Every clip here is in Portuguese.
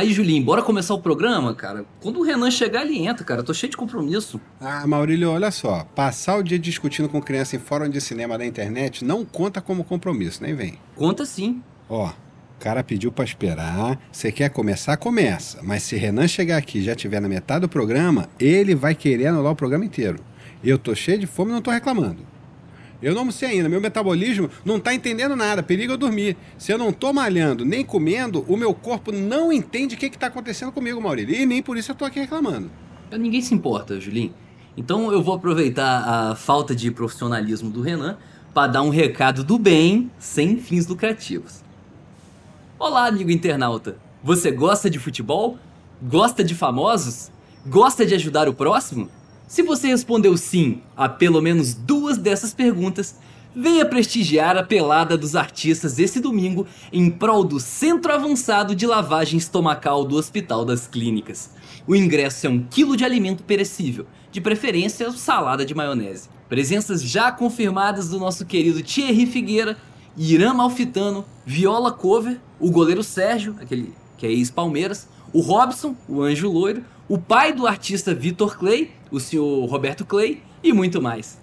Aí, Julinho, bora começar o programa, cara? Quando o Renan chegar, ele entra, cara. Eu tô cheio de compromisso. Ah, Maurílio, olha só. Passar o dia discutindo com criança em fórum de cinema da internet não conta como compromisso, nem vem. Conta sim. Ó, o cara pediu pra esperar. Você quer começar, começa. Mas se Renan chegar aqui e já tiver na metade do programa, ele vai querer anular o programa inteiro. Eu tô cheio de fome e não tô reclamando. Eu não sei ainda, meu metabolismo não tá entendendo nada, perigo eu dormir. Se eu não tô malhando nem comendo, o meu corpo não entende o que, que tá acontecendo comigo, Maurílio. E nem por isso eu tô aqui reclamando. Ninguém se importa, Julinho. Então eu vou aproveitar a falta de profissionalismo do Renan para dar um recado do bem sem fins lucrativos. Olá, amigo internauta. Você gosta de futebol? Gosta de famosos? Gosta de ajudar o próximo? Se você respondeu sim a pelo menos duas dessas perguntas, venha prestigiar a pelada dos artistas esse domingo em prol do Centro Avançado de Lavagem Estomacal do Hospital das Clínicas. O ingresso é um quilo de alimento perecível, de preferência salada de maionese. Presenças já confirmadas do nosso querido Thierry Figueira, Irã Malfitano, Viola Cover, o goleiro Sérgio, aquele que é ex-Palmeiras, o Robson, o anjo loiro, o pai do artista Vitor Clay, o senhor Roberto Clay e muito mais.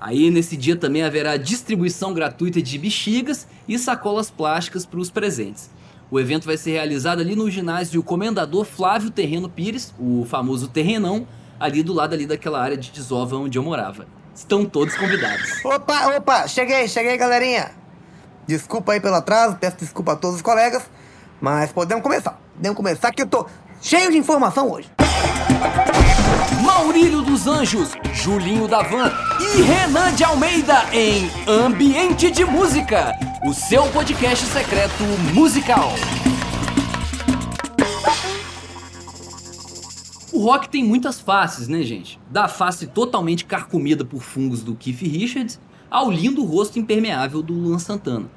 Aí nesse dia também haverá distribuição gratuita de bexigas e sacolas plásticas para os presentes. O evento vai ser realizado ali no ginásio Comendador Flávio Terreno Pires, o famoso Terrenão, ali do lado ali daquela área de desova onde eu morava. Estão todos convidados. Opa, opa, cheguei, cheguei, galerinha. Desculpa aí pelo atraso, peço desculpa a todos os colegas, mas podemos começar. Podemos começar que eu tô cheio de informação hoje. Maurílio dos Anjos, Julinho da Van e Renan de Almeida em Ambiente de Música, o seu podcast secreto musical. O rock tem muitas faces, né, gente? Da face totalmente carcomida por fungos do Keith Richards ao lindo rosto impermeável do Luan Santana.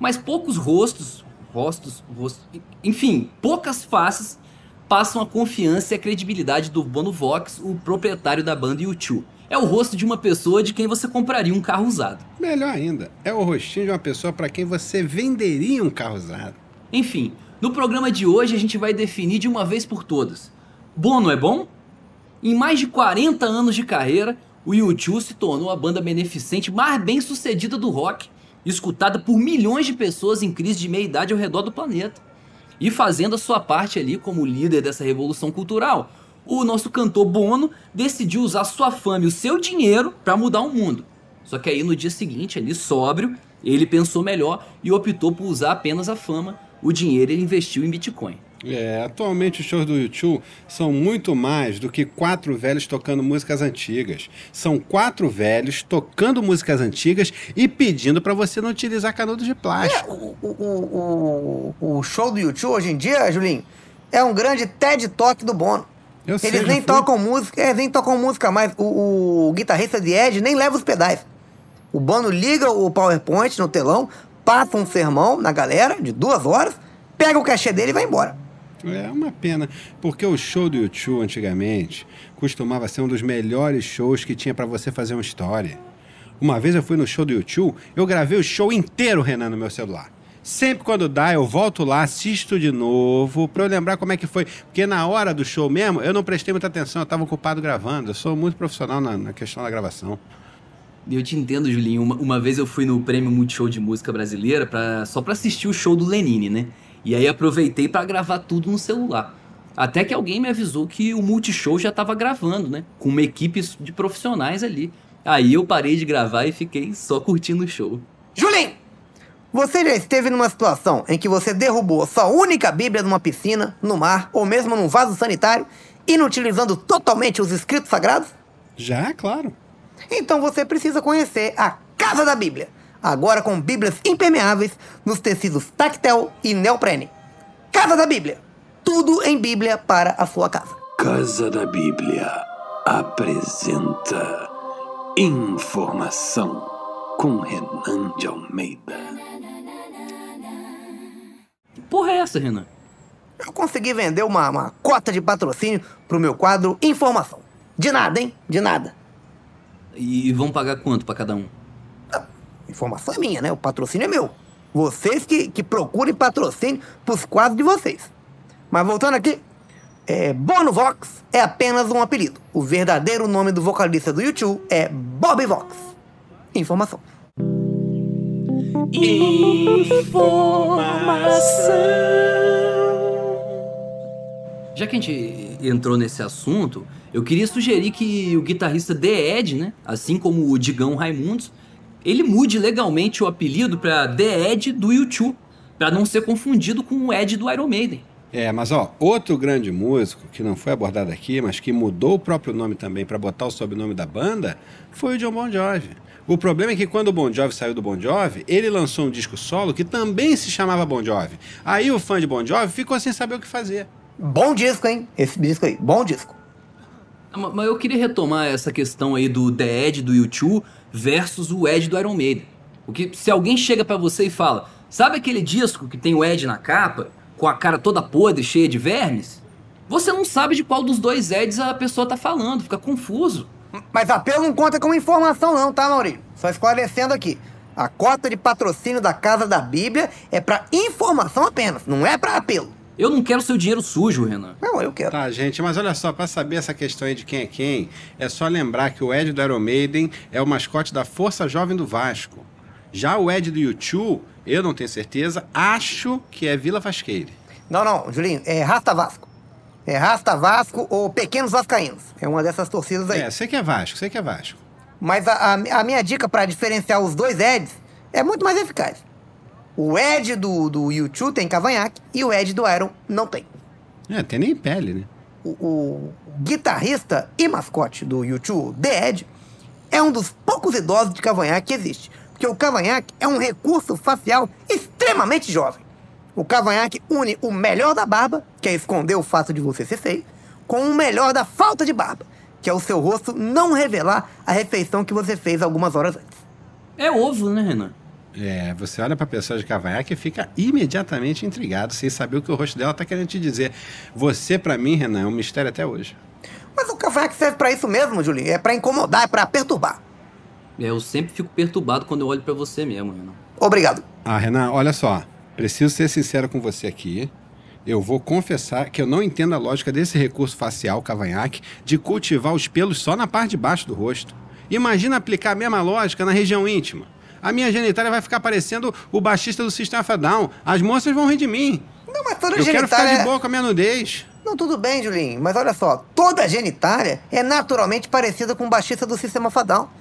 Mas poucos rostos, rostos, rostos, enfim, poucas faces passam a confiança e a credibilidade do Bono Vox, o proprietário da banda U2. É o rosto de uma pessoa de quem você compraria um carro usado. Melhor ainda, é o rostinho de uma pessoa para quem você venderia um carro usado. Enfim, no programa de hoje a gente vai definir de uma vez por todas. Bono é bom? Em mais de 40 anos de carreira, o U2 se tornou a banda beneficente mais bem sucedida do rock, escutada por milhões de pessoas em crise de meia-idade ao redor do planeta e fazendo a sua parte ali como líder dessa revolução cultural. O nosso cantor Bono decidiu usar sua fama e o seu dinheiro para mudar o mundo. Só que aí no dia seguinte, ali sóbrio, ele pensou melhor e optou por usar apenas a fama, o dinheiro ele investiu em Bitcoin. É, atualmente os shows do YouTube são muito mais do que quatro velhos tocando músicas antigas. São quatro velhos tocando músicas antigas e pedindo para você não utilizar canudos de plástico. É, o, o, o, o, show do YouTube hoje em dia, Julinho, é um grande TED Talk do Bono. Eu eles sei, nem tocam música, eles nem tocam música mais. O, o guitarrista de Ed nem leva os pedais. O Bono liga o PowerPoint no telão, passa um sermão na galera de duas horas, pega o cachê dele e vai embora. É uma pena, porque o show do YouTube antigamente costumava ser um dos melhores shows que tinha para você fazer uma história. Uma vez eu fui no show do YouTube, eu gravei o show inteiro, Renan, no meu celular. Sempre quando dá, eu volto lá, assisto de novo, pra eu lembrar como é que foi. Porque na hora do show mesmo, eu não prestei muita atenção, eu tava ocupado gravando. Eu sou muito profissional na, na questão da gravação. Eu te entendo, Julinho. Uma, uma, vez eu fui no Prêmio Multishow de Música Brasileira pra, só pra assistir o show do Lenine, né? E aí aproveitei para gravar tudo no celular. Até que alguém me avisou que o Multishow já estava gravando, né? Com uma equipe de profissionais ali. Aí eu parei de gravar e fiquei só curtindo o show. Julinho! Você já esteve numa situação em que você derrubou sua única Bíblia numa piscina, no mar ou mesmo num vaso sanitário, inutilizando totalmente os escritos sagrados? Já, claro. Então você precisa conhecer a Casa da Bíblia agora com bíblias impermeáveis nos tecidos tactel e neoprene. Casa da Bíblia. Tudo em Bíblia para a sua casa. Casa da Bíblia apresenta Informação com Renan de Almeida. Que porra é essa, Renan? Eu consegui vender uma, uma cota de patrocínio pro meu quadro Informação. De nada, hein? De nada. E vão pagar quanto para cada um? Informação é minha, né? O patrocínio é meu. Vocês que, que procurem patrocínio pros quadros de vocês. Mas voltando aqui, é, Bono Vox é apenas um apelido. O verdadeiro nome do vocalista do YouTube é Bobby Vox. Informação. Já que a gente entrou nesse assunto, eu queria sugerir que o guitarrista The Ed, né, assim como o Digão Raimundos, ele mude legalmente o apelido para The Ed do YouTube, para não ser confundido com o Ed do Iron Maiden. É, mas ó, outro grande músico que não foi abordado aqui, mas que mudou o próprio nome também para botar o sobrenome da banda, foi o John Bon Jovi. O problema é que quando o Bon Jovi saiu do Bon Jovi, ele lançou um disco solo que também se chamava Bon Jovi. Aí o fã de Bon Jovi ficou sem saber o que fazer. Bom disco, hein? Esse disco aí, bom disco. Ah, ma- Mas eu queria retomar essa questão aí do The do YouTube versus o Ed do Iron Maiden. Porque se alguém chega pra você e fala, sabe aquele disco que tem o Ed na capa, com a cara toda podre, cheia de vermes? Você não sabe de qual dos dois Eds a pessoa tá falando, fica confuso. Mas apelo não conta como informação não, tá, Maurício? Só esclarecendo aqui. A cota de patrocínio da Casa da Bíblia é pra informação apenas, não é pra apelo. Eu não quero seu dinheiro sujo, Renan. Não, eu quero. Tá, gente, mas olha só, para saber essa questão aí de quem é quem, é só lembrar que o Ed do Iron Maiden é o mascote da Força Jovem do Vasco. Já o Ed do YouTube, eu não tenho certeza, acho que é Vila Vasqueire. Não, não, Julinho, é Rasta Vasco. É Rasta Vasco ou Pequenos Vascaínos. É uma dessas torcidas aí. É, sei que é Vasco, sei que é Vasco. Mas a, a- a minha dica pra diferenciar os dois Eds é muito mais eficaz. O Ed do, do YouTube tem cavanhaque e o Ed do Iron não tem. É, tem nem pele, né? O, o guitarrista e mascote do YouTube, The Ed, é um dos poucos idosos de cavanhaque que existe. Porque o cavanhaque é um recurso facial extremamente jovem. O cavanhaque une o melhor da barba, que é esconder o fato de você ser feio, com o melhor da falta de barba, que é o seu rosto não revelar a refeição que você fez algumas horas antes. É ovo, né, Renan? É, você olha pra pessoa de cavanhaque e fica imediatamente intrigado, sem saber o que o rosto dela tá querendo te dizer. Você, pra mim, Renan, é um mistério até hoje. Mas o cavanhaque serve pra isso mesmo, Julinho. É pra incomodar, é pra perturbar. É, eu sempre fico perturbado quando eu olho pra você mesmo, Renan. Obrigado. Ah, Renan, olha só. Preciso ser sincero com você aqui. Eu vou confessar que eu não entendo a lógica desse recurso facial, cavanhaque, de cultivar os pelos só na parte de baixo do rosto. Imagina aplicar a mesma lógica na região íntima. A minha genitália vai ficar parecendo o baixista do System of a Down. As moças vão rir de mim. Não, mas toda Eu quero ficar genitália... de boa com a minha nudez. Não, tudo bem, Julinho, mas olha só, toda genitália é naturalmente parecida com o baixista do Sistema Fadal.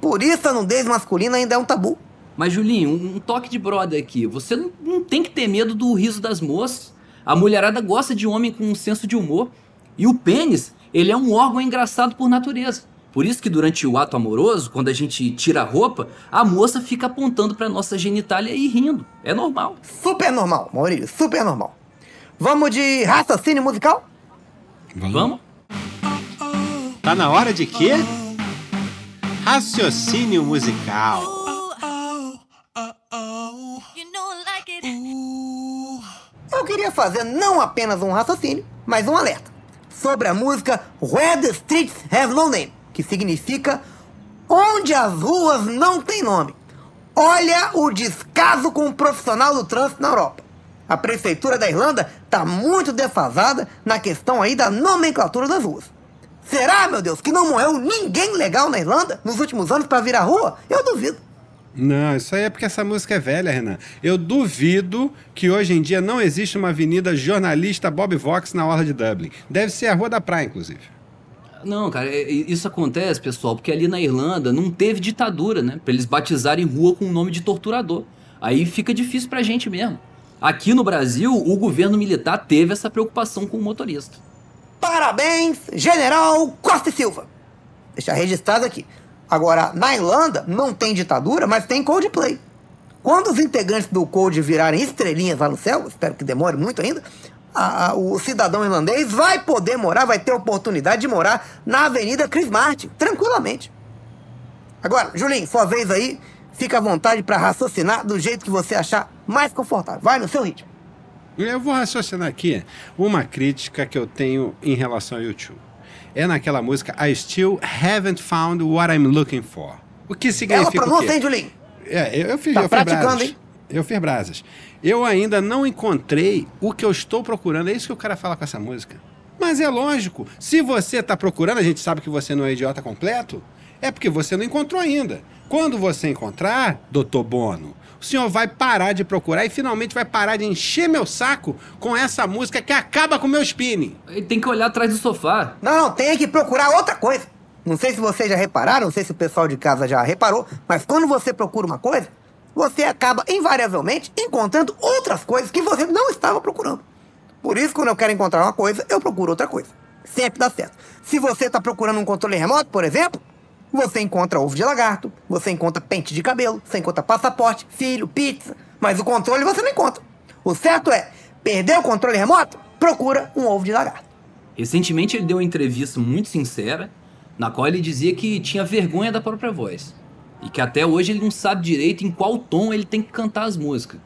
Por isso a nudez masculina ainda é um tabu. Mas, Julinho, um, um toque de brother aqui. Você não, não tem que ter medo do riso das moças. A mulherada gosta de homem com um senso de humor. E o pênis, ele é um órgão engraçado por natureza. Por isso que durante o ato amoroso, quando a gente tira a roupa, a moça fica apontando pra nossa genitália e rindo. É normal. Super normal, Maurício, super normal. Vamos de raciocínio musical? Vamos? Tá na hora de quê? Raciocínio musical. You know I like it. Eu queria fazer não apenas um raciocínio, mas um alerta sobre a música Where the Streets Have No Name, que significa Onde as ruas não têm nome. Olha o descaso com o profissional do trânsito na Europa. A prefeitura da Irlanda está muito defasada na questão aí da nomenclatura das ruas. Será, meu Deus, que não morreu ninguém legal na Irlanda nos últimos anos para virar rua? Eu duvido. Não, isso aí é porque essa música é velha, Renan. Eu duvido que hoje em dia não existe uma avenida jornalista Bob Vox na orla de Dublin. Deve ser a Rua da Praia, inclusive. Não, cara, é- é- isso acontece, pessoal, porque ali na Irlanda não teve ditadura, né? Pra eles batizarem rua com o nome de torturador. Aí fica difícil pra gente mesmo. Aqui no Brasil, o governo militar teve essa preocupação com o motorista. Parabéns, General Costa e Silva. Deixa registrado aqui. Agora, na Irlanda, não tem ditadura, mas tem Coldplay. Quando os integrantes do Cold virarem estrelinhas lá no céu, espero que demore muito ainda, a- a- o cidadão irlandês vai poder morar, vai ter oportunidade de morar na Avenida Chris Martin, tranquilamente. Agora, Julinho, sua vez aí, fica à vontade para raciocinar do jeito que você achar mais confortável. Vai no seu ritmo. Eu vou raciocinar aqui uma crítica que eu tenho em relação ao YouTube. É naquela música I Still Haven't Found What I'm Looking For. O que Ela significa pronúncia, quê? hein, Julinho? É, eu, eu fiz Tá eu praticando, hein? Eu fiz brasas. Eu ainda não encontrei o que eu estou procurando. É isso que o cara fala com essa música. Mas é lógico, se você está procurando, a gente sabe que você não é idiota completo, é porque você não encontrou ainda. Quando você encontrar, doutor Bono, o senhor vai parar de procurar e finalmente vai parar de encher meu saco com essa música que acaba com o meu spinning. Ele tem que olhar atrás do sofá. Não, não, tem que procurar outra coisa. Não sei se vocês já repararam, não sei se o pessoal de casa já reparou, mas quando você procura uma coisa, você acaba invariavelmente encontrando outras coisas que você não estava procurando. Por isso, quando eu quero encontrar uma coisa, eu procuro outra coisa. Sempre dá certo. Se você está procurando um controle remoto, por exemplo, você encontra ovo de lagarto, você encontra pente de cabelo, você encontra passaporte, filho, pizza, mas o controle você não encontra. O certo é, perder o controle remoto? Procura um ovo de lagarto. Recentemente ele deu uma entrevista muito sincera, na qual ele dizia que tinha vergonha da própria voz. E que até hoje ele não sabe direito em qual tom ele tem que cantar as músicas.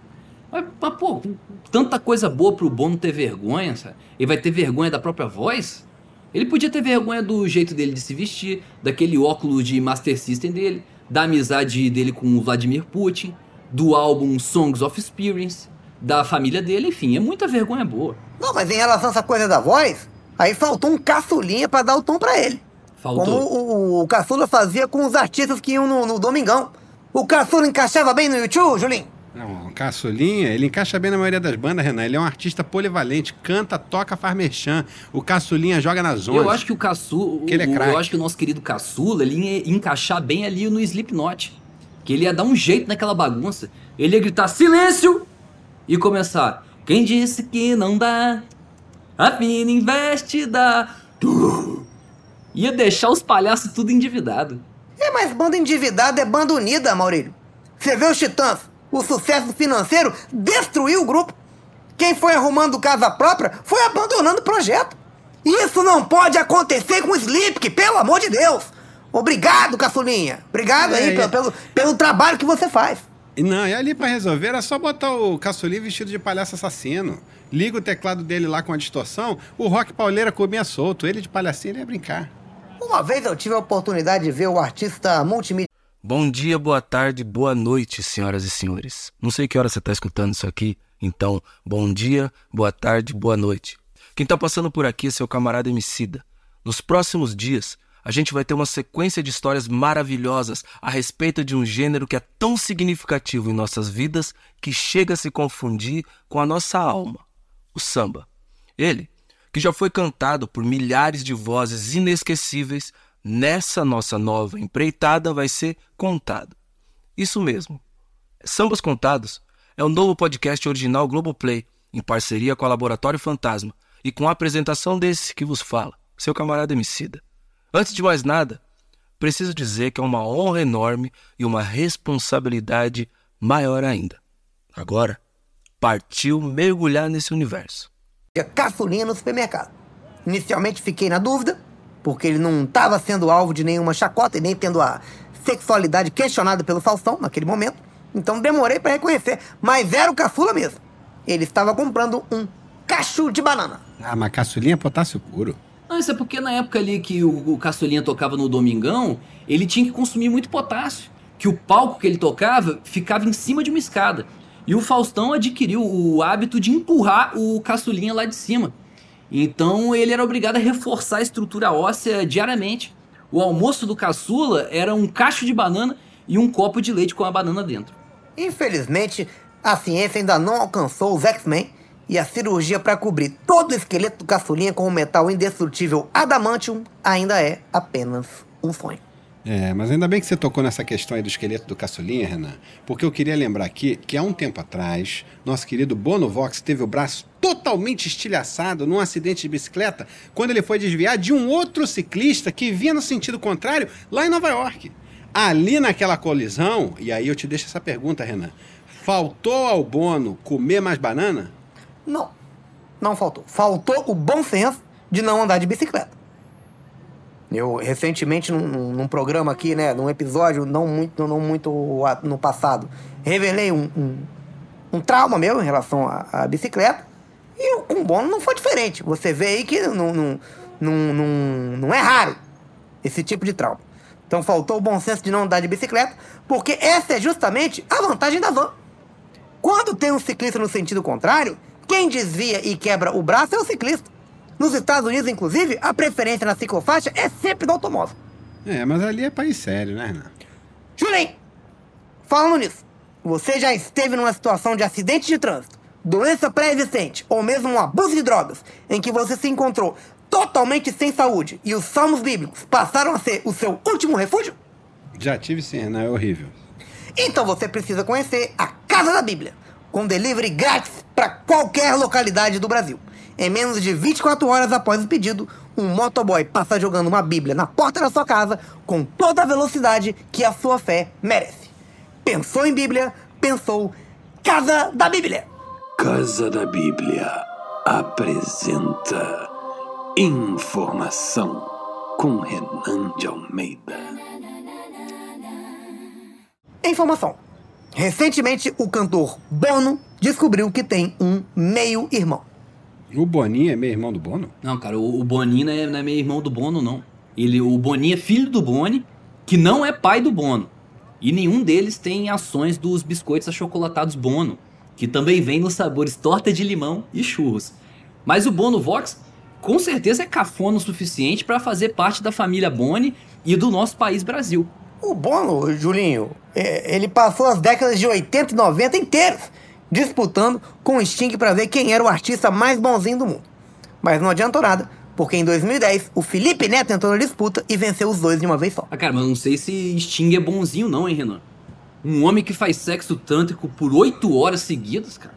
Mas, mas pô, tanta coisa boa pro Bono ter vergonha, sabe? Ele vai ter vergonha da própria voz? Ele podia ter vergonha do jeito dele de se vestir, daquele óculos de Master System dele, da amizade dele com o Vladimir Putin, do álbum Songs of Experience, da família dele, enfim, é muita vergonha boa. Não, mas em relação a essa coisa da voz, aí faltou um caçulinha pra dar o tom pra ele. Faltou. Como o, o, o Caçula fazia com os artistas que iam no, no Domingão. O Caçula encaixava bem no YouTube, Julinho? Não, o Caçulinha, ele encaixa bem na maioria das bandas, Renan. Ele é um artista polivalente, canta, toca, faz merchan. O Caçulinha joga nas zonas. Eu acho que o Caçula, Que ele é craque. eu acho que o nosso querido Caçula, ele ia encaixar bem ali no Slipknot. Que ele ia dar um jeito naquela bagunça. Ele ia gritar silêncio e começar. Quem disse que não dá? A fina investe dá. Ia deixar os palhaços tudo endividado. É, mas banda endividada é banda unida, Maurílio. Você vê os Titãs, o sucesso financeiro destruiu o grupo. Quem foi arrumando casa própria foi abandonando o projeto. Isso não pode acontecer com o Slipk, pelo amor de Deus. Obrigado, Caçulinha. Obrigado É, aí é. pelo, pelo, pelo trabalho que você faz. Não, e ali pra resolver era só botar o Caçulinha vestido de palhaço assassino. Liga o teclado dele lá com a distorção, o Rock Pauleira comia solto. Ele de palhacinho ele ia brincar. Uma vez eu tive a oportunidade de ver o artista multimídia Bom dia, boa tarde, boa noite, senhoras e senhores. Não sei que hora você está escutando isso aqui, então, bom dia, boa tarde, boa noite. Quem está passando por aqui é seu camarada Emicida. Nos próximos dias, a gente vai ter uma sequência de histórias maravilhosas a respeito de um gênero que é tão significativo em nossas vidas que chega a se confundir com a nossa alma, o samba. Ele, que já foi cantado por milhares de vozes inesquecíveis, nessa nossa nova empreitada vai ser contado. Isso mesmo. Sambas Contados é o novo podcast original Globoplay, em parceria com a Laboratório Fantasma e com a apresentação desse que vos fala, seu camarada Emicida. Antes de mais nada, preciso dizer que é uma honra enorme e uma responsabilidade maior ainda. Agora, partiu mergulhar nesse universo. Caçulinha no supermercado. Inicialmente fiquei na dúvida, porque ele não estava sendo alvo de nenhuma chacota e nem tendo a sexualidade questionada pelo Faustão naquele momento. Então demorei para reconhecer, mas era o caçula mesmo. Ele estava comprando um cacho de banana. Ah, mas Caçulinha é potássio puro. Não, isso é porque na época ali que o, o Caçulinha tocava no Domingão, ele tinha que consumir muito potássio. Que o palco que ele tocava ficava em cima de uma escada. E o Faustão adquiriu o hábito de empurrar o Caçulinha lá de cima. Então ele era obrigado a reforçar a estrutura óssea diariamente. O almoço do caçula era um cacho de banana e um copo de leite com a banana dentro. Infelizmente, a ciência ainda não alcançou os X-Men e a cirurgia para cobrir todo o esqueleto do caçulinha com o metal indestrutível adamantium ainda é apenas um sonho. É, mas ainda bem que você tocou nessa questão aí do esqueleto do caçulinha, Renan, porque eu queria lembrar aqui que há um tempo atrás, nosso querido Bono Vox teve o braço totalmente estilhaçado num acidente de bicicleta quando ele foi desviar de um outro ciclista que vinha no sentido contrário lá em Nova York. Ali naquela colisão, e aí eu te deixo essa pergunta, Renan, faltou ao Bono comer mais banana? Não, não faltou. Faltou o bom senso de não andar de bicicleta. Eu, recentemente, num, num- programa aqui, né, num episódio não muito, não muito no passado, revelei um, um, um trauma meu em relação à, bicicleta. E com Bono não foi diferente. Você vê aí que não, não, não, não, não é raro esse tipo de trauma. Então faltou o bom senso de não andar de bicicleta, porque essa é justamente a vantagem da van. Quando tem um ciclista no sentido contrário, quem desvia e quebra o braço é o ciclista. Nos Estados Unidos, inclusive, a preferência na ciclofaixa é sempre do automóvel. É, mas ali é país sério, né, Renan? Julinho, falando nisso, você já esteve numa situação de acidente de trânsito, doença pré-existente ou mesmo um abuso de drogas, em que você se encontrou totalmente sem saúde e os salmos bíblicos passaram a ser o seu último refúgio? Já tive sim, Renan, é horrível. Então você precisa conhecer a Casa da Bíblia, com delivery grátis para qualquer localidade do Brasil. Em menos de 24 horas após o pedido, um motoboy passa jogando uma Bíblia na porta da sua casa com toda a velocidade que a sua fé merece. Pensou em Bíblia? Pensou Casa da Bíblia. Casa da Bíblia apresenta Informação com Renan de Almeida. Informação. Recentemente, o cantor Bono descobriu que tem um meio-irmão. O Boninho é meio irmão do Bono? Não, cara, o, o Boninho não é, não é meio irmão do Bono, não. Ele, o Boninho é filho do Boni, que não é pai do Bono. E nenhum deles tem ações dos biscoitos achocolatados Bono, que também vem nos sabores torta de limão e churros. Mas o Bono Vox, com certeza é cafona o suficiente para fazer parte da família Boni e do nosso país Brasil. O Bono, Julinho, é, ele passou as décadas de 80 e 90 inteiras disputando com o Sting para ver quem era o artista mais bonzinho do mundo. Mas não adiantou nada, porque em 2010 o Felipe Neto entrou na disputa e venceu os dois de uma vez só. Ah, cara, mas eu não sei se Sting é bonzinho não, hein, Renan? Um homem que faz sexo tântrico por oito horas seguidas, cara.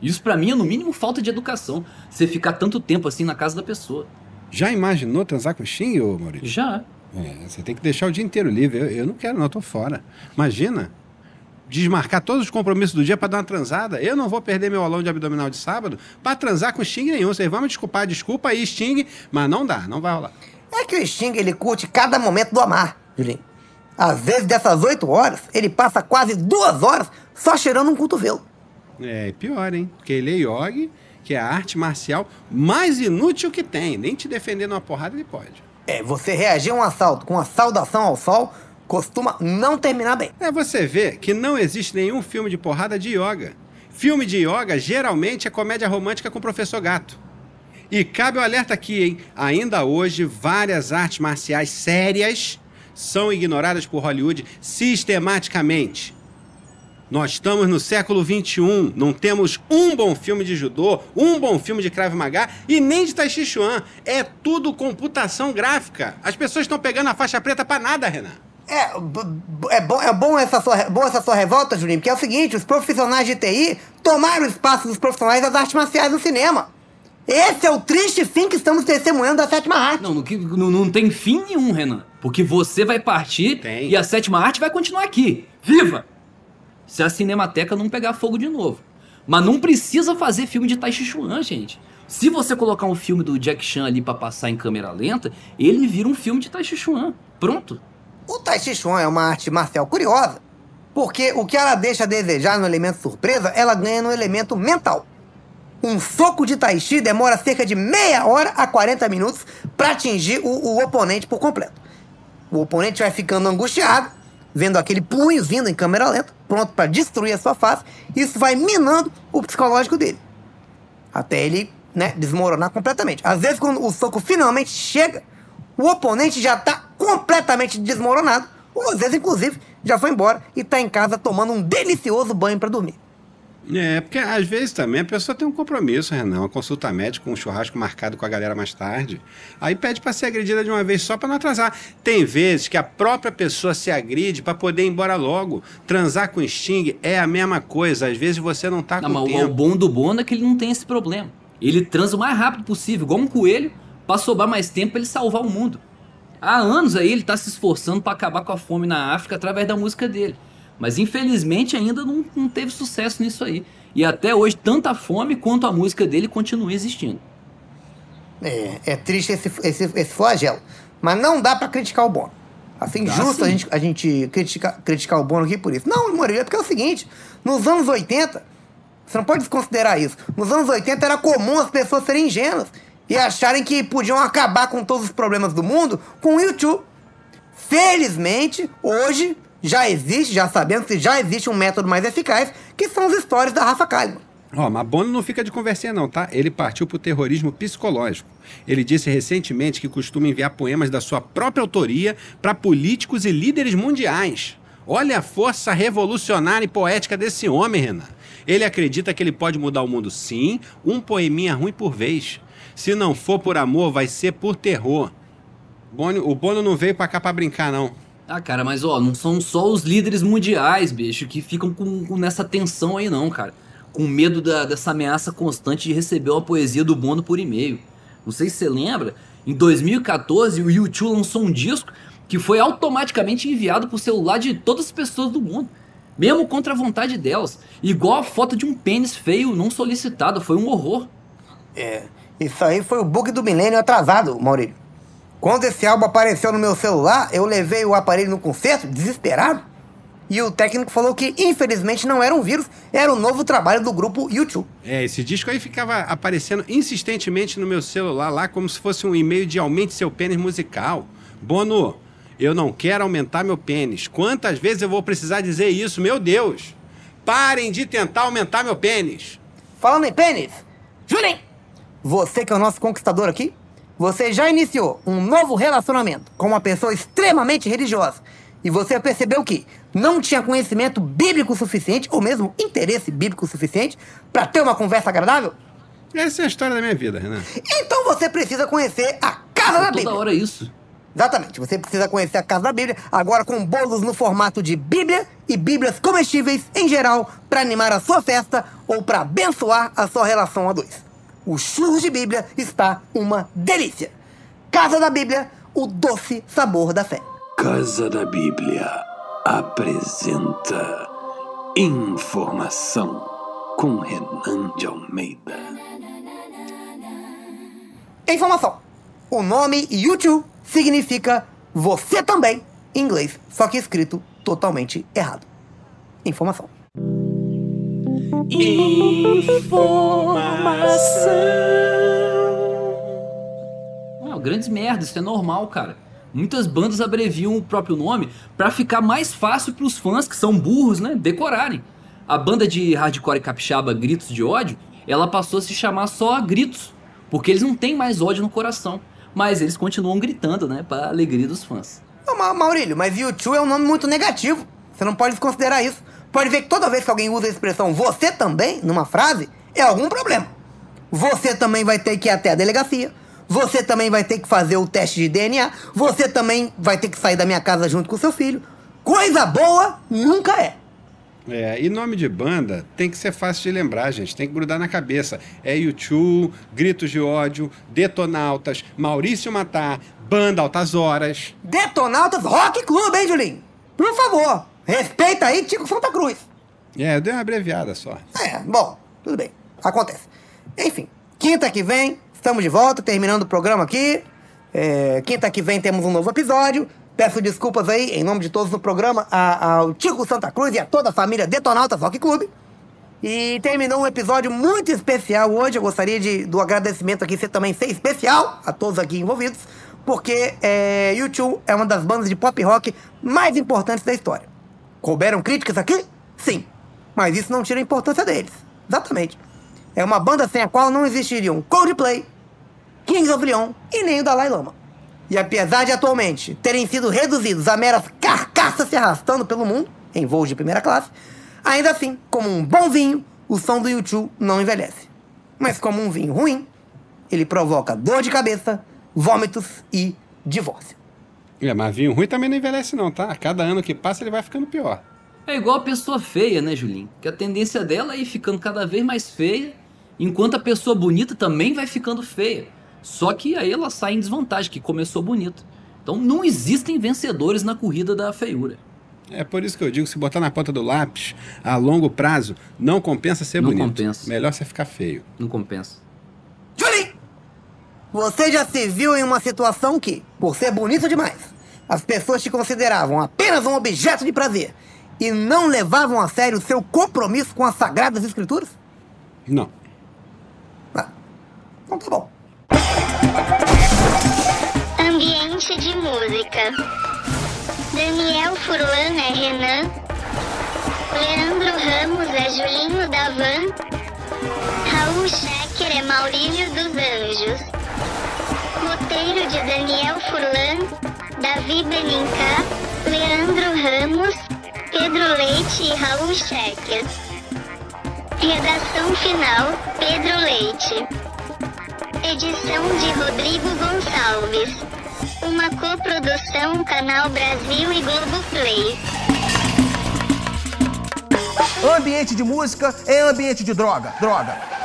Isso pra mim é no mínimo falta de educação. Você ficar tanto tempo assim na casa da pessoa. Já imaginou transar com o Xing, ô Maurício? Já. É, você tem que deixar o dia inteiro livre. Eu, eu não quero, não, eu tô fora. Imagina desmarcar todos os compromissos do dia para dar uma transada. Eu não vou perder meu aulão de abdominal de sábado para transar com Sting nenhum. Vocês vão me desculpar, desculpa aí, Sting, mas não dá, não vai rolar. É que o Sting, ele curte cada momento do amar, Julinho. Às vezes, dessas oito horas, ele passa quase duas horas só cheirando um cotovelo. É, e pior, hein? Porque ele é yogi, que é a arte marcial mais inútil que tem. Nem te defendendo uma porrada ele pode. É, você reagir a um assalto com uma saudação ao sol costuma não terminar bem. É você vê que não existe nenhum filme de porrada de yoga. Filme de yoga geralmente é comédia romântica com o professor Gato. E cabe o alerta aqui, hein? Ainda hoje, várias artes marciais sérias são ignoradas por Hollywood sistematicamente. Nós estamos no século XXI, não temos um bom filme de judô, um bom filme de Krav Maga e nem de Tai Chi Chuan. É tudo computação gráfica. As pessoas estão pegando a faixa preta para nada, Renan. É, é, bom, é bom, essa sua, bom essa sua revolta, Julinho, porque é o seguinte, os profissionais de TI tomaram o espaço dos profissionais das artes marciais no cinema. Esse é o triste fim que estamos testemunhando da sétima arte. Não, não, não, tem fim nenhum, Renan. Porque você vai partir Tem. e a sétima arte vai continuar aqui. Viva! Se a Cinemateca não pegar fogo de novo. Mas não precisa fazer filme de Tai Chi Chuan, gente. Se você colocar um filme do Jack Chan ali pra passar em câmera lenta, ele vira um filme de Tai Chi Chuan. Pronto. Tai Chi Chuan é uma arte marcial curiosa, porque o que ela deixa a desejar no elemento surpresa, ela ganha no elemento mental. Um soco de Tai Chi demora cerca de meia hora a 40 minutos para atingir o, o oponente por completo. O oponente vai ficando angustiado, vendo aquele punho vindo em câmera lenta, pronto para destruir a sua face. Isso vai minando o psicológico dele. Até ele né, desmoronar completamente. Às vezes, quando o soco finalmente chega, o oponente já tá completamente desmoronado. Às vezes, inclusive, já foi embora e tá em casa tomando um delicioso banho para dormir. É, porque às vezes também a pessoa tem um compromisso, Renan, uma consulta médica, um churrasco marcado com a galera mais tarde. Aí pede pra ser agredida de uma vez só pra não atrasar. Tem vezes que a própria pessoa se agride pra poder ir embora logo. Transar com Sting é a mesma coisa, às vezes você não tá Não, com mas o- o tempo. bom do Bono é que ele não tem esse problema. Ele transa o mais rápido possível, igual um coelho, pra sobrar mais tempo pra ele salvar o mundo. Há anos aí ele tá se esforçando pra acabar com a fome na África através da música dele. Mas infelizmente ainda não, não teve sucesso nisso aí. E até hoje, tanto a fome quanto a música dele continua existindo. É, é triste esse, esse, esse flagelo. Mas não dá pra criticar o Bono. Assim, Dá justo a sim. gente, a gente critica, criticar o Bono aqui por isso. Não, é porque é o seguinte: nos anos 80, você não pode desconsiderar isso. Nos anos 80 era comum as pessoas serem ingênuas e acharem que podiam acabar com todos os problemas do mundo com o YouTube. Felizmente, hoje já existe, já sabemos que já existe um método mais eficaz, que são os stories da Rafa Kalimann. Ó, mas Bono não fica de conversinha não, tá? Ele partiu pro terrorismo psicológico. Ele disse recentemente que costuma enviar poemas da sua própria autoria para políticos e líderes mundiais. Olha a força revolucionária e poética desse homem, Renan. Ele acredita que ele pode mudar o mundo sim, um poeminha ruim por vez. Se não for por amor, vai ser por terror. Bono- o Bono não veio pra cá pra brincar, não. Ah, cara, mas ó, não são só os líderes mundiais, bicho, que ficam com, com nessa tensão aí, não, cara. Com medo da- dessa ameaça constante de receber uma poesia do Bono por e-mail. Não sei se você lembra, em 2014 o YouTube lançou um disco que foi automaticamente enviado pro celular de todas as pessoas do mundo. Mesmo contra a vontade delas. Igual a foto de um pênis feio não solicitado, foi um horror. É, isso aí foi o bug do milênio atrasado, Maurílio. Quando esse álbum apareceu no meu celular, eu levei o aparelho no concerto, desesperado. E o técnico falou que, infelizmente, não era um vírus, era o novo trabalho do grupo YouTube. É, esse disco aí ficava aparecendo insistentemente no meu celular lá como se fosse um e-mail de aumente seu pênis musical. Bono, eu não quero aumentar meu pênis. Quantas vezes eu vou precisar dizer isso? Meu Deus! Parem de tentar aumentar meu pênis. Falando em pênis, Julinho, você que é o nosso conquistador aqui, você já iniciou um novo relacionamento com uma pessoa extremamente religiosa e você percebeu que não tinha conhecimento bíblico suficiente, ou mesmo interesse bíblico suficiente, para ter uma conversa agradável? Essa é a história da minha vida, Renan. Então você precisa conhecer a Casa da Toda Bíblia. hora isso. Exatamente, você precisa conhecer a Casa da Bíblia, agora com bolos no formato de Bíblia e Bíblias comestíveis em geral, para animar a sua festa ou para abençoar a sua relação a dois. O churros de Bíblia está uma delícia. Casa da Bíblia, o doce sabor da fé. Casa da Bíblia apresenta Informação com Renan de Almeida. Informação: o nome YouTube significa você também em inglês, só que escrito totalmente errado. Informação. Não, grandes merdas, isso é normal, cara. Muitas bandas abreviam o próprio nome pra ficar mais fácil pros fãs, que são burros, né, decorarem. A banda de hardcore capixaba Gritos de Ódio, ela passou a se chamar só Gritos, porque eles não têm mais ódio no coração. Mas eles continuam gritando, né, pra alegria dos fãs. Não, Ma- Maurílio, mas YouTube é um nome muito negativo. Você não pode desconsiderar isso. Pode ver que toda vez que alguém usa a expressão você também numa frase, é algum problema. Você também vai ter que ir até a delegacia. Você também vai ter que fazer o teste de DNA. Você também vai ter que sair da minha casa junto com seu filho. Coisa boa nunca é. É, e nome de banda tem que ser fácil de lembrar, gente. Tem que grudar na cabeça. É YouTube, Gritos de Ódio, Detonautas, Maurício Matar, Banda Altas Horas. Detonautas Rock Club, hein, Julinho? Por favor, respeita aí Tico Santa Cruz. É, eu dei uma abreviada só. É, bom, tudo bem. Acontece. Enfim, quinta que vem, estamos de volta, terminando o programa aqui. É, quinta que vem temos um novo episódio. Peço desculpas aí, em nome de todos no programa, a- ao Tico Santa Cruz e a toda a família Detonautas Rock Club. E terminou um episódio muito especial hoje. Eu gostaria de, do agradecimento aqui ser também ser especial a todos aqui envolvidos, porque é, U2 é uma das bandas de pop rock mais importantes da história. Couberam críticas aqui? Sim. Mas isso não tira a importância deles. Exatamente. É uma banda sem a qual não existiriam Coldplay, Kings of Leon e nem o Dalai Lama. E apesar de atualmente terem sido reduzidos a meras carcaças se arrastando pelo mundo, em voos de primeira classe, ainda assim, como um bom vinho, o som do YouTube não envelhece. Mas como um vinho ruim, ele provoca dor de cabeça, vômitos e divórcio. É, mas vinho ruim também não envelhece não, tá? A cada ano que passa ele vai ficando pior. É igual a pessoa feia, né, Julinho? Que a tendência dela é ir ficando cada vez mais feia, enquanto a pessoa bonita também vai ficando feia. Só que aí ela sai em desvantagem, que começou bonita. Então não existem vencedores na corrida da feiura. É por isso que eu digo, se botar na ponta do lápis, a longo prazo, não compensa ser Não bonito. compensa. Melhor você ficar feio. Não compensa. Julie! Você já se viu em uma situação que, por ser bonito demais, as pessoas te consideravam apenas um objeto de prazer e não levavam a sério o seu compromisso com as sagradas escrituras? Não. Ah, então tá bom. Ambiente de música. Daniel Furlan é Renan. Leandro Ramos é Julinho da Van. Raul Schecker é Maurílio dos Anjos. Roteiro de Daniel Furlan, Davi Benincá, Leandro Ramos, Pedro Leite e Raul Schecker. Redação final, Pedro Leite. Edição de Rodrigo Gonçalves. Uma coprodução Canal Brasil e Globoplay. Ambiente de música é ambiente de droga, droga.